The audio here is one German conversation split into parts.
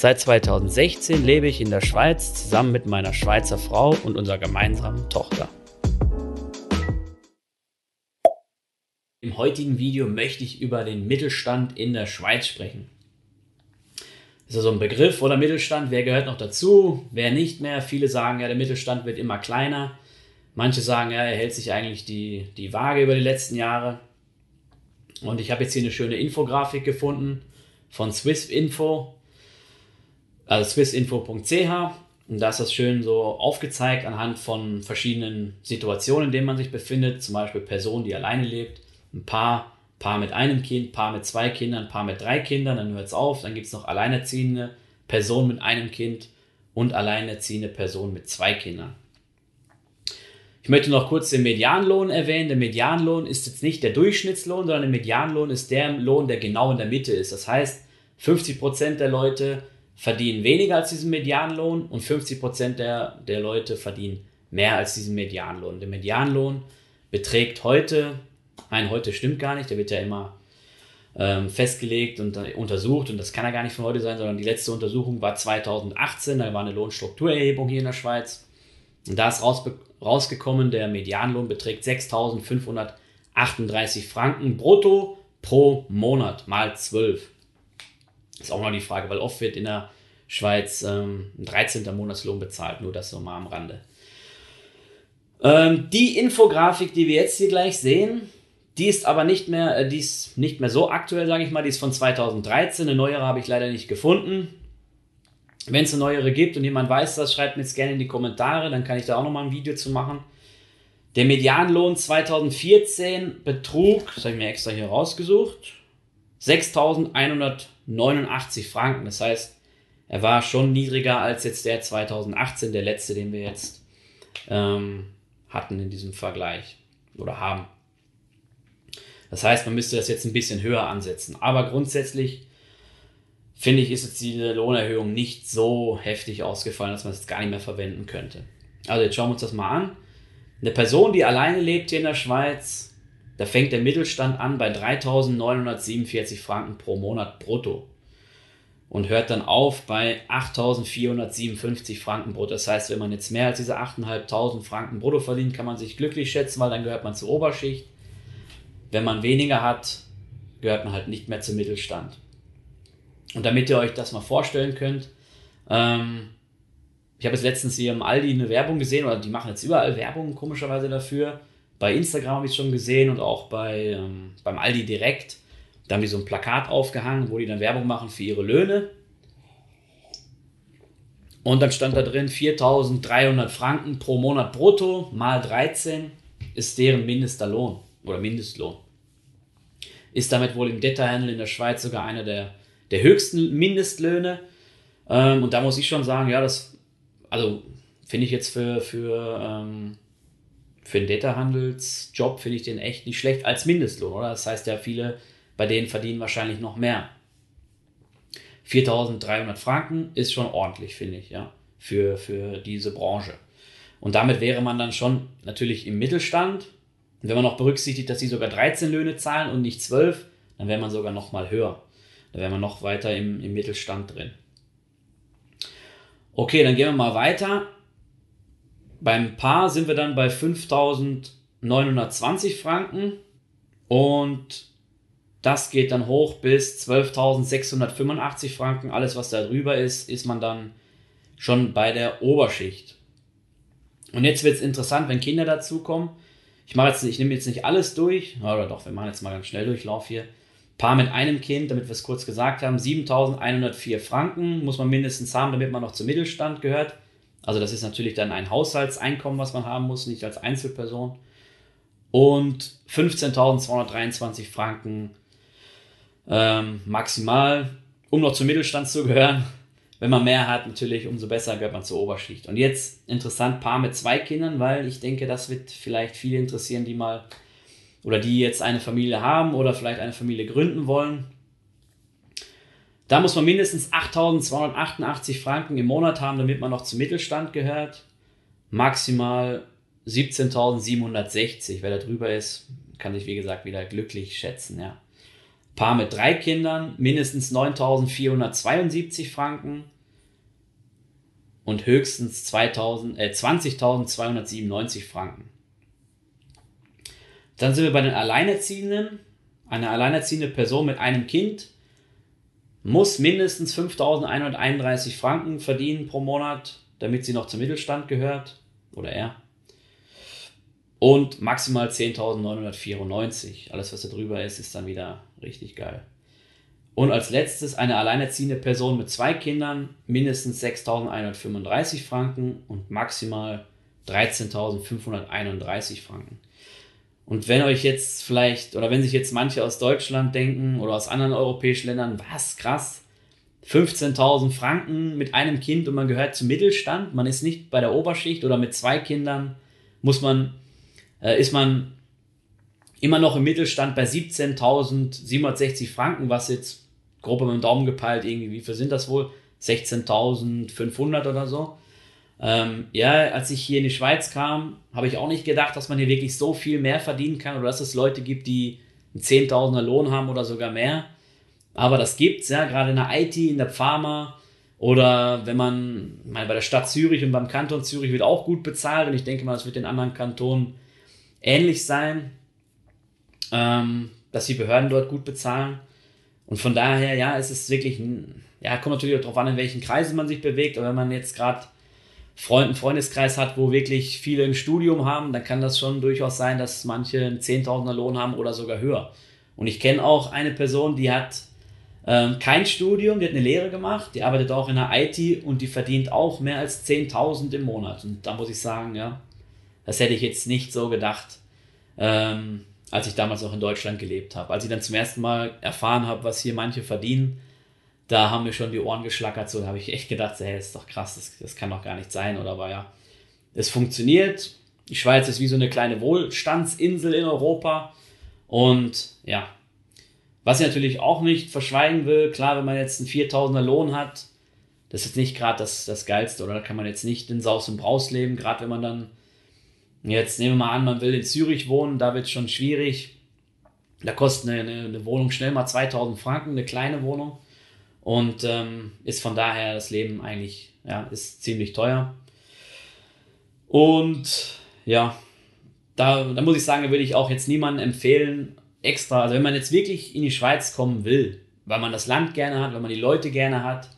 Seit 2016 lebe ich in der Schweiz zusammen mit meiner Schweizer Frau und unserer gemeinsamen Tochter. Im heutigen Video möchte ich über den Mittelstand in der Schweiz sprechen. Das ist ja so ein Begriff oder Mittelstand, wer gehört noch dazu, wer nicht mehr. Viele sagen ja, der Mittelstand wird immer kleiner. Manche sagen, ja, er hält sich eigentlich die, die Waage über die letzten Jahre. Und ich habe jetzt hier eine schöne Infografik gefunden von Swissinfo, also swissinfo.ch. Und da ist das schön so aufgezeigt anhand von verschiedenen Situationen, in denen man sich befindet. Zum Beispiel Person, die alleine lebt, ein Paar, Paar mit einem Kind, Paar mit zwei Kindern, Paar mit drei Kindern, dann hört es auf. Dann gibt es noch alleinerziehende Person mit einem Kind und alleinerziehende Person mit zwei Kindern. Ich möchte noch kurz den Medianlohn erwähnen. Der Medianlohn ist jetzt nicht der Durchschnittslohn, sondern der Medianlohn ist der Lohn, der genau in der Mitte ist. Das heißt, 50% der Leute verdienen weniger als diesen Medianlohn und 50% der, der Leute verdienen mehr als diesen Medianlohn. Der Medianlohn beträgt heute, nein, heute stimmt gar nicht, der wird ja immer ähm, festgelegt und untersucht und das kann ja gar nicht von heute sein, sondern die letzte Untersuchung war 2018, da war eine Lohnstrukturerhebung hier in der Schweiz. Und da ist rausgekommen, der Medianlohn beträgt 6.538 Franken brutto pro Monat mal 12. Ist auch noch die Frage, weil oft wird in der Schweiz ähm, ein 13. Monatslohn bezahlt, nur das nochmal am Rande. Ähm, die Infografik, die wir jetzt hier gleich sehen, die ist aber nicht mehr, äh, die ist nicht mehr so aktuell, sage ich mal, die ist von 2013. Eine neuere habe ich leider nicht gefunden. Wenn es eine neuere gibt und jemand weiß das, schreibt mir jetzt gerne in die Kommentare, dann kann ich da auch nochmal ein Video zu machen. Der Medianlohn 2014 betrug, das habe ich mir extra hier rausgesucht, 6.189 Franken. Das heißt, er war schon niedriger als jetzt der 2018, der letzte, den wir jetzt ähm, hatten in diesem Vergleich oder haben. Das heißt, man müsste das jetzt ein bisschen höher ansetzen. Aber grundsätzlich finde ich, ist jetzt diese Lohnerhöhung nicht so heftig ausgefallen, dass man es jetzt gar nicht mehr verwenden könnte. Also jetzt schauen wir uns das mal an. Eine Person, die alleine lebt hier in der Schweiz, da fängt der Mittelstand an bei 3.947 Franken pro Monat brutto und hört dann auf bei 8.457 Franken brutto. Das heißt, wenn man jetzt mehr als diese 8.500 Franken brutto verdient, kann man sich glücklich schätzen, weil dann gehört man zur Oberschicht. Wenn man weniger hat, gehört man halt nicht mehr zum Mittelstand. Und damit ihr euch das mal vorstellen könnt, ähm, ich habe jetzt letztens hier im Aldi eine Werbung gesehen, oder die machen jetzt überall Werbung komischerweise dafür. Bei Instagram habe ich schon gesehen und auch bei, ähm, beim Aldi direkt. Da haben die so ein Plakat aufgehangen, wo die dann Werbung machen für ihre Löhne. Und dann stand da drin 4300 Franken pro Monat brutto mal 13 ist deren mindester Lohn oder Mindestlohn. Ist damit wohl im Detailhandel in der Schweiz sogar einer der der höchsten Mindestlöhne. Ähm, und da muss ich schon sagen, ja, das, also finde ich jetzt für, für, ähm, für den Data-Handelsjob finde ich den echt nicht schlecht als Mindestlohn, oder? Das heißt ja, viele bei denen verdienen wahrscheinlich noch mehr. 4300 Franken ist schon ordentlich, finde ich, ja, für, für diese Branche. Und damit wäre man dann schon natürlich im Mittelstand. Und wenn man noch berücksichtigt, dass sie sogar 13 Löhne zahlen und nicht 12, dann wäre man sogar noch mal höher. Da wären wir noch weiter im, im Mittelstand drin. Okay, dann gehen wir mal weiter. Beim Paar sind wir dann bei 5.920 Franken und das geht dann hoch bis 12.685 Franken. Alles, was da drüber ist, ist man dann schon bei der Oberschicht. Und jetzt wird es interessant, wenn Kinder dazukommen. Ich ich nehme jetzt nicht alles durch, oder doch, wir machen jetzt mal ganz schnell Durchlauf hier. Paar mit einem Kind, damit wir es kurz gesagt haben, 7.104 Franken muss man mindestens haben, damit man noch zum Mittelstand gehört. Also das ist natürlich dann ein Haushaltseinkommen, was man haben muss, nicht als Einzelperson. Und 15.223 Franken ähm, maximal, um noch zum Mittelstand zu gehören. wenn man mehr hat, natürlich umso besser gehört man zur Oberschicht. Und jetzt interessant, Paar mit zwei Kindern, weil ich denke, das wird vielleicht viele interessieren, die mal oder die jetzt eine Familie haben oder vielleicht eine Familie gründen wollen. Da muss man mindestens 8.288 Franken im Monat haben, damit man noch zum Mittelstand gehört. Maximal 17.760. Wer da drüber ist, kann sich wie gesagt wieder glücklich schätzen. Ja. Paar mit drei Kindern mindestens 9.472 Franken und höchstens äh, 20.297 Franken. Dann sind wir bei den Alleinerziehenden. Eine alleinerziehende Person mit einem Kind muss mindestens 5.131 Franken verdienen pro Monat, damit sie noch zum Mittelstand gehört. Oder er. Und maximal 10.994. Alles, was da drüber ist, ist dann wieder richtig geil. Und als letztes eine alleinerziehende Person mit zwei Kindern, mindestens 6.135 Franken und maximal 13.531 Franken. Und wenn euch jetzt vielleicht, oder wenn sich jetzt manche aus Deutschland denken oder aus anderen europäischen Ländern, was krass, 15.000 Franken mit einem Kind und man gehört zum Mittelstand, man ist nicht bei der Oberschicht oder mit zwei Kindern, muss man, äh, ist man immer noch im Mittelstand bei 17.760 Franken, was jetzt grob mit dem Daumen gepeilt irgendwie, wie viel sind das wohl? 16.500 oder so. Ähm, ja, als ich hier in die Schweiz kam, habe ich auch nicht gedacht, dass man hier wirklich so viel mehr verdienen kann oder dass es Leute gibt, die einen Zehntausender Lohn haben oder sogar mehr. Aber das gibt's, ja, gerade in der IT, in der Pharma oder wenn man, mal bei der Stadt Zürich und beim Kanton Zürich wird auch gut bezahlt und ich denke mal, das wird in anderen Kantonen ähnlich sein, ähm, dass die Behörden dort gut bezahlen. Und von daher, ja, es ist wirklich, ein, ja, kommt natürlich auch darauf an, in welchen Kreisen man sich bewegt, aber wenn man jetzt gerade Freund, einen Freundeskreis hat, wo wirklich viele ein Studium haben, dann kann das schon durchaus sein, dass manche einen Zehntausender Lohn haben oder sogar höher. Und ich kenne auch eine Person, die hat ähm, kein Studium, die hat eine Lehre gemacht, die arbeitet auch in der IT und die verdient auch mehr als 10.000 im Monat. Und da muss ich sagen, ja, das hätte ich jetzt nicht so gedacht, ähm, als ich damals auch in Deutschland gelebt habe. Als ich dann zum ersten Mal erfahren habe, was hier manche verdienen, da haben mir schon die Ohren geschlackert. So habe ich echt gedacht, hey, ist doch krass, das, das kann doch gar nicht sein. Oder war ja, es funktioniert. Die Schweiz ist wie so eine kleine Wohlstandsinsel in Europa. Und ja, was ich natürlich auch nicht verschweigen will, klar, wenn man jetzt einen 4000er Lohn hat, das ist nicht gerade das, das Geilste, oder? Da kann man jetzt nicht in Saus und Braus leben, gerade wenn man dann, jetzt nehmen wir mal an, man will in Zürich wohnen, da wird es schon schwierig. Da kostet eine, eine, eine Wohnung schnell mal 2000 Franken, eine kleine Wohnung. Und ähm, ist von daher das Leben eigentlich, ja, ist ziemlich teuer. Und ja, da, da muss ich sagen, da würde ich auch jetzt niemandem empfehlen, extra, also wenn man jetzt wirklich in die Schweiz kommen will, weil man das Land gerne hat, weil man die Leute gerne hat,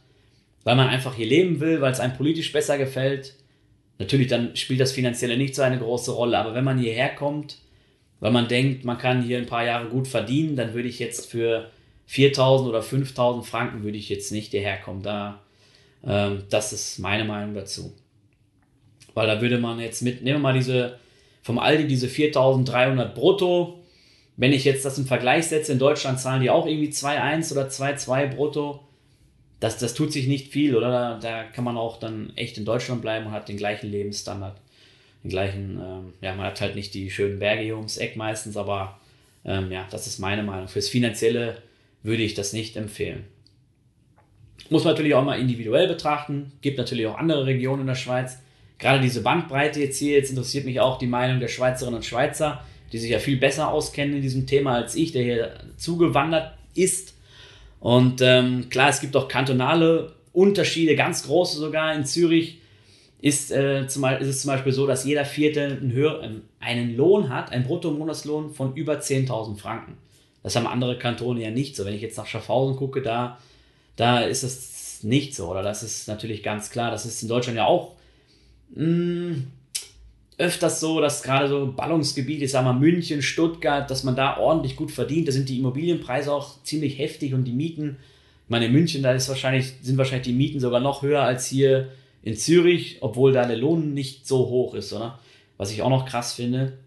weil man einfach hier leben will, weil es einem politisch besser gefällt, natürlich dann spielt das Finanzielle nicht so eine große Rolle, aber wenn man hierher kommt, weil man denkt, man kann hier ein paar Jahre gut verdienen, dann würde ich jetzt für 4000 oder 5000 Franken würde ich jetzt nicht hierher kommen. Da, ähm, das ist meine Meinung dazu. Weil da würde man jetzt mit, nehmen wir mal diese, vom Aldi diese 4300 brutto. Wenn ich jetzt das im Vergleich setze, in Deutschland zahlen die auch irgendwie 2,1 oder 2,2 brutto. Das, das tut sich nicht viel, oder? Da, da, kann man auch dann echt in Deutschland bleiben und hat den gleichen Lebensstandard. Den gleichen, ähm, ja, man hat halt nicht die schönen Berge hier ums Eck meistens, aber ähm, ja, das ist meine Meinung. Fürs Finanzielle würde ich das nicht empfehlen. Muss man natürlich auch mal individuell betrachten. Gibt natürlich auch andere Regionen in der Schweiz. Gerade diese Bandbreite jetzt hier, jetzt interessiert mich auch die Meinung der Schweizerinnen und Schweizer, die sich ja viel besser auskennen in diesem Thema als ich, der hier zugewandert ist. Und ähm, klar, es gibt auch kantonale Unterschiede, ganz große sogar. In Zürich ist, äh, zum, ist es zum Beispiel so, dass jeder Vierte einen, einen Lohn hat, einen Bruttomonatslohn von über 10.000 Franken. Das haben andere Kantone ja nicht so. Wenn ich jetzt nach Schaffhausen gucke, da, da ist es nicht so. Oder das ist natürlich ganz klar. Das ist in Deutschland ja auch mh, hm, öfters so, dass gerade so Ballungsgebiete, ich sag mal München, Stuttgart, dass man da ordentlich gut verdient. Da sind die Immobilienpreise auch ziemlich heftig und die Mieten. Ich meine, in München, da ist wahrscheinlich, sind wahrscheinlich die Mieten sogar noch höher als hier in Zürich, obwohl da der Lohn nicht so hoch ist, oder? Was ich auch noch krass finde.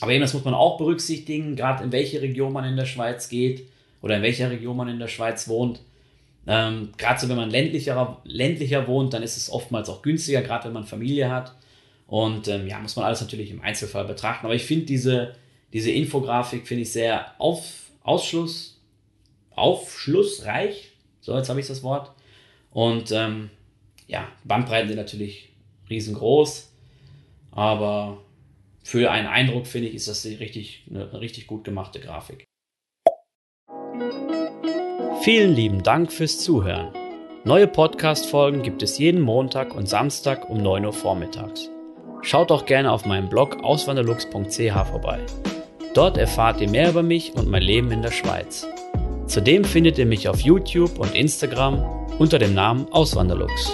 Aber eben, das muss man auch berücksichtigen, gerade in welche Region man in der Schweiz geht oder in welcher Region man in der Schweiz wohnt. Ähm, gerade so, wenn man ländlicher, ländlicher wohnt, dann ist es oftmals auch günstiger, gerade wenn man Familie hat. Und ähm, ja, muss man alles natürlich im Einzelfall betrachten. Aber ich finde diese, diese Infografik, finde ich sehr auf, Ausschluss, aufschlussreich. So, jetzt habe ich das Wort. Und ähm, ja, Bandbreiten sind natürlich riesengroß. Aber für einen Eindruck, finde ich, ist das richtig, eine, richtig gut gemachte Grafik. Vielen lieben Dank fürs Zuhören. Neue Podcast-Folgen gibt es jeden Montag und Samstag um 9 Uhr vormittags. Schaut auch gerne auf meinem Blog auswanderlux.ch vorbei. Dort erfahrt ihr mehr über mich und mein Leben in der Schweiz. Zudem findet ihr mich auf YouTube und Instagram unter dem Namen Auswanderlux.